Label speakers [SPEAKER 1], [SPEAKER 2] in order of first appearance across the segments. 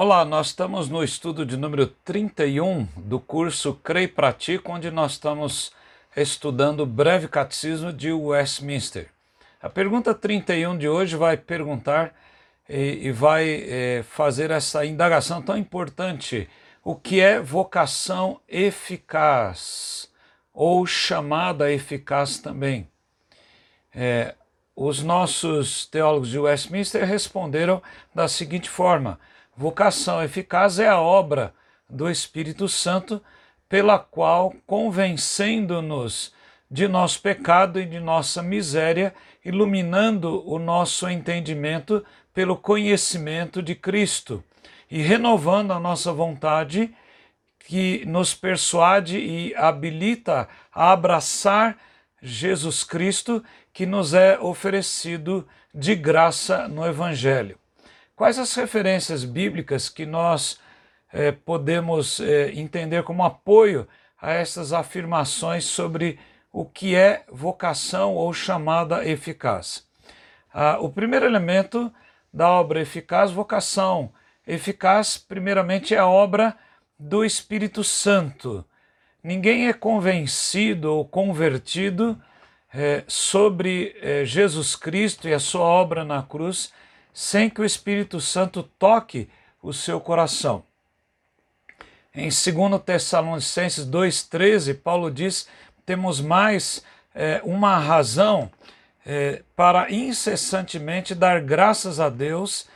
[SPEAKER 1] Olá, nós estamos no estudo de número 31 do curso Creio e Pratico, onde nós estamos estudando o breve catecismo de Westminster. A pergunta 31 de hoje vai perguntar e, e vai é, fazer essa indagação tão importante: o que é vocação eficaz ou chamada eficaz também? É, os nossos teólogos de Westminster responderam da seguinte forma Vocação eficaz é a obra do Espírito Santo, pela qual, convencendo-nos de nosso pecado e de nossa miséria, iluminando o nosso entendimento pelo conhecimento de Cristo e renovando a nossa vontade, que nos persuade e habilita a abraçar Jesus Cristo, que nos é oferecido de graça no Evangelho. Quais as referências bíblicas que nós eh, podemos eh, entender como apoio a essas afirmações sobre o que é vocação ou chamada eficaz? Ah, o primeiro elemento da obra eficaz, vocação eficaz, primeiramente é a obra do Espírito Santo. Ninguém é convencido ou convertido eh, sobre Jesus Cristo e a sua obra na cruz sem que o Espírito Santo toque o seu coração. Em 2 Tessalonicenses 2,13, Paulo diz: temos mais é, uma razão é, para incessantemente dar graças a Deus,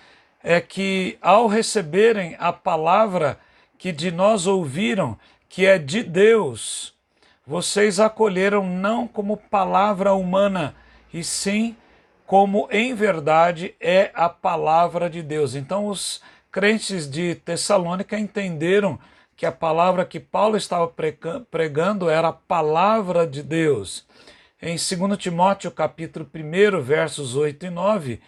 [SPEAKER 1] é que ao receberem a palavra que de nós ouviram, que é de Deus, vocês acolheram não como palavra humana, e sim como em verdade é a palavra de Deus. Então, os crentes de Tessalônica entenderam que a palavra que Paulo estava pregando era a palavra de Deus. Em 2 Timóteo capítulo 1, versos 8 e 9,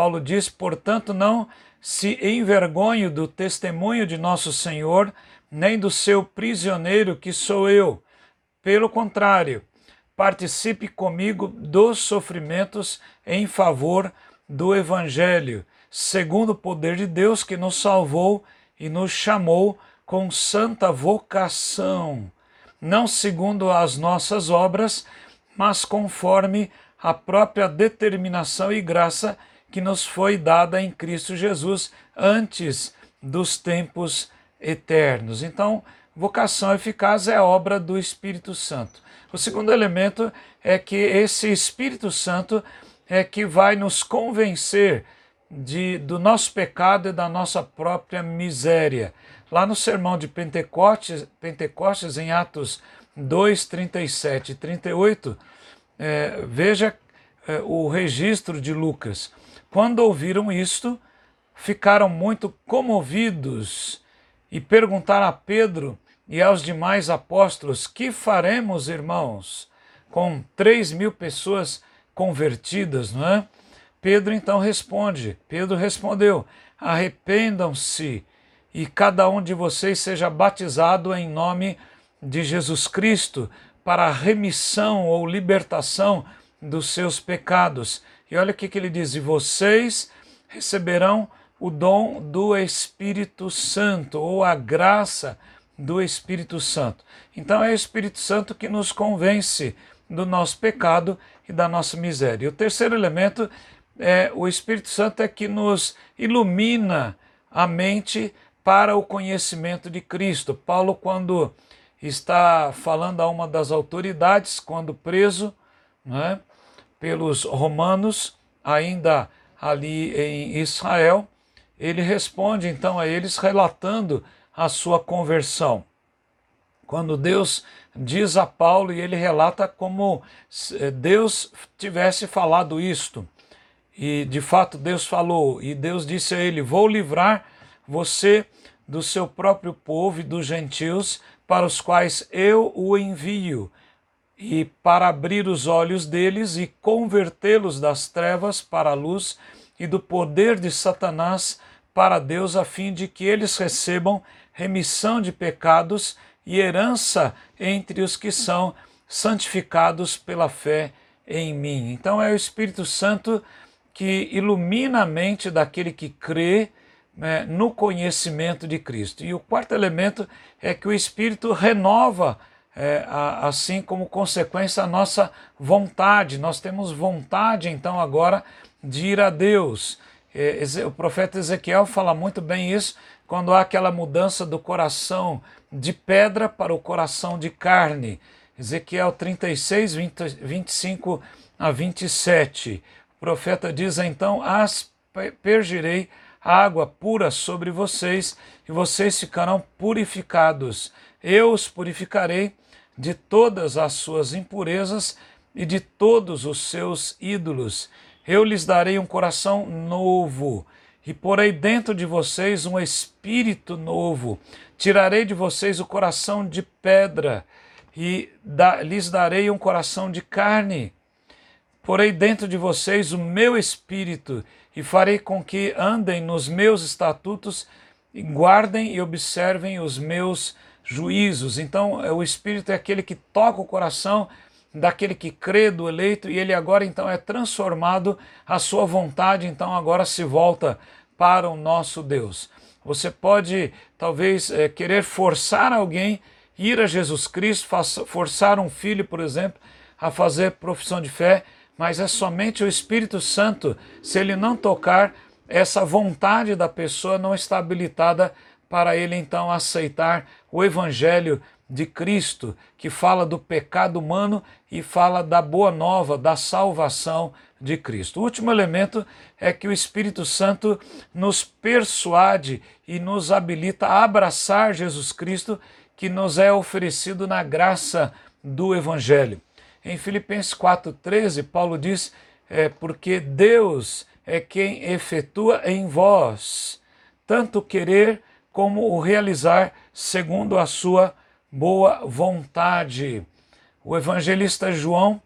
[SPEAKER 1] Paulo diz, portanto, não se envergonhe do testemunho de nosso Senhor, nem do seu prisioneiro que sou eu. Pelo contrário, participe comigo dos sofrimentos em favor do Evangelho, segundo o poder de Deus que nos salvou e nos chamou com santa vocação, não segundo as nossas obras, mas conforme a própria determinação e graça que nos foi dada em Cristo Jesus antes dos tempos eternos. Então, vocação eficaz é obra do Espírito Santo. O segundo elemento é que esse Espírito Santo é que vai nos convencer de, do nosso pecado e da nossa própria miséria. Lá no sermão de Pentecostes, Pentecostes em Atos 2, 37 e 38, é, veja é, o registro de Lucas. Quando ouviram isto, ficaram muito comovidos e perguntaram a Pedro e aos demais apóstolos: Que faremos, irmãos, com três mil pessoas convertidas, não é? Pedro então responde: Pedro respondeu: Arrependam-se e cada um de vocês seja batizado em nome de Jesus Cristo para remissão ou libertação dos seus pecados. E olha o que, ele diz: E vocês receberão o dom do Espírito Santo ou a graça do Espírito Santo. Então é o Espírito Santo que nos convence do nosso pecado e da nossa miséria. E o terceiro elemento é o Espírito Santo é que nos ilumina a mente para o conhecimento de Cristo. Paulo, quando está falando a uma das autoridades, quando preso é, pelos romanos, ainda ali em Israel, ele responde então a eles relatando a sua conversão. Quando Deus diz a Paulo e ele relata como eh, Deus tivesse falado isto. E de fato Deus falou, e Deus disse a ele: Vou livrar você do seu próprio povo e dos gentios, para os quais eu o envio, e para abrir os olhos deles e convertê-los das trevas para a luz e do poder de Satanás para Deus, a fim de que eles recebam remissão de pecados e herança entre os que são santificados pela fé em mim. Então é o Espírito Santo que ilumina a mente daquele que crê né, no conhecimento de Cristo. E o quarto elemento é que o Espírito renova, é, a, assim como consequência, a nossa vontade. Nós temos vontade, então, agora de ir a Deus. É, o profeta Ezequiel fala muito bem isso quando há aquela mudança do coração de pedra para o coração de carne. Ezequiel 36, 20, 25 a 27. O profeta diz então: Aspergirei água pura sobre vocês, e vocês ficarão purificados. Eu os purificarei de todas as suas impurezas e de todos os seus ídolos. Eu lhes darei um coração novo e porei dentro de vocês um espírito novo. Tirarei de vocês o coração de pedra e da, lhes darei um coração de carne. Porei dentro de vocês o meu espírito e farei com que andem nos meus estatutos, e guardem e observem os meus juízos. Então, é, o Espírito é aquele que toca o coração daquele que crê do eleito e ele agora então é transformado, a sua vontade então agora se volta para o nosso Deus. Você pode talvez é, querer forçar alguém ir a Jesus Cristo, forçar um filho, por exemplo, a fazer profissão de fé, mas é somente o Espírito Santo, se ele não tocar, essa vontade da pessoa não está habilitada para ele então aceitar o Evangelho de Cristo, que fala do pecado humano e fala da boa nova, da salvação de Cristo. O último elemento é que o Espírito Santo nos persuade e nos habilita a abraçar Jesus Cristo, que nos é oferecido na graça do Evangelho. Em Filipenses 4,13, Paulo diz: é, Porque Deus é quem efetua em vós tanto querer como o realizar segundo a sua boa vontade. O evangelista João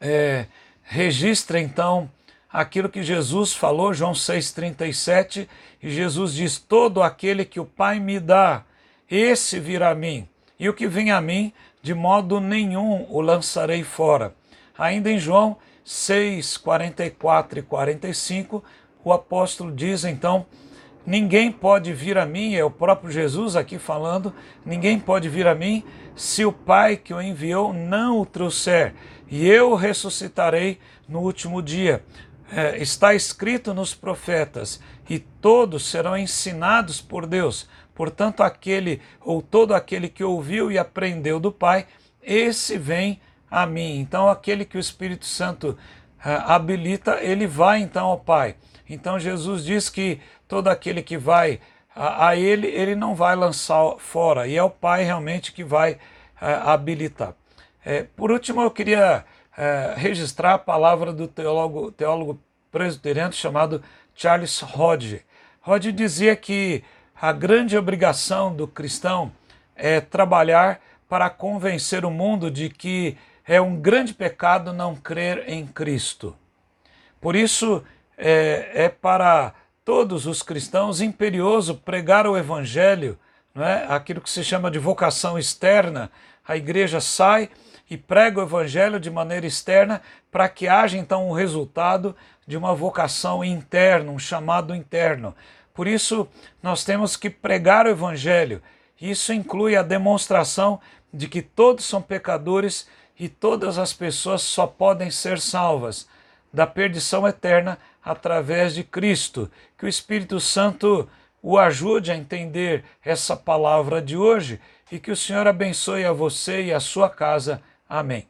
[SPEAKER 1] é, registra então aquilo que Jesus falou, João 6,37, e Jesus diz: Todo aquele que o Pai me dá, esse virá a mim, e o que vem a mim, de modo nenhum o lançarei fora. Ainda em João 6, 44 e 45, o apóstolo diz então: Ninguém pode vir a mim, é o próprio Jesus aqui falando, ninguém pode vir a mim se o Pai que o enviou não o trouxer, e eu ressuscitarei no último dia. É, está escrito nos profetas, e todos serão ensinados por Deus. Portanto, aquele ou todo aquele que ouviu e aprendeu do Pai, esse vem a mim. Então, aquele que o Espírito Santo uh, habilita, ele vai então ao Pai. Então, Jesus diz que todo aquele que vai a, a ele, ele não vai lançar fora, e é o Pai realmente que vai uh, habilitar. É, por último, eu queria uh, registrar a palavra do teólogo, teólogo presbiteriano chamado Charles Hodge. Hodge dizia que a grande obrigação do cristão é trabalhar para convencer o mundo de que é um grande pecado não crer em Cristo. Por isso, é, é para todos os cristãos imperioso pregar o Evangelho, não é? aquilo que se chama de vocação externa. A igreja sai e prega o Evangelho de maneira externa para que haja então um resultado de uma vocação interna, um chamado interno. Por isso, nós temos que pregar o Evangelho. Isso inclui a demonstração de que todos são pecadores e todas as pessoas só podem ser salvas da perdição eterna através de Cristo. Que o Espírito Santo o ajude a entender essa palavra de hoje e que o Senhor abençoe a você e a sua casa. Amém.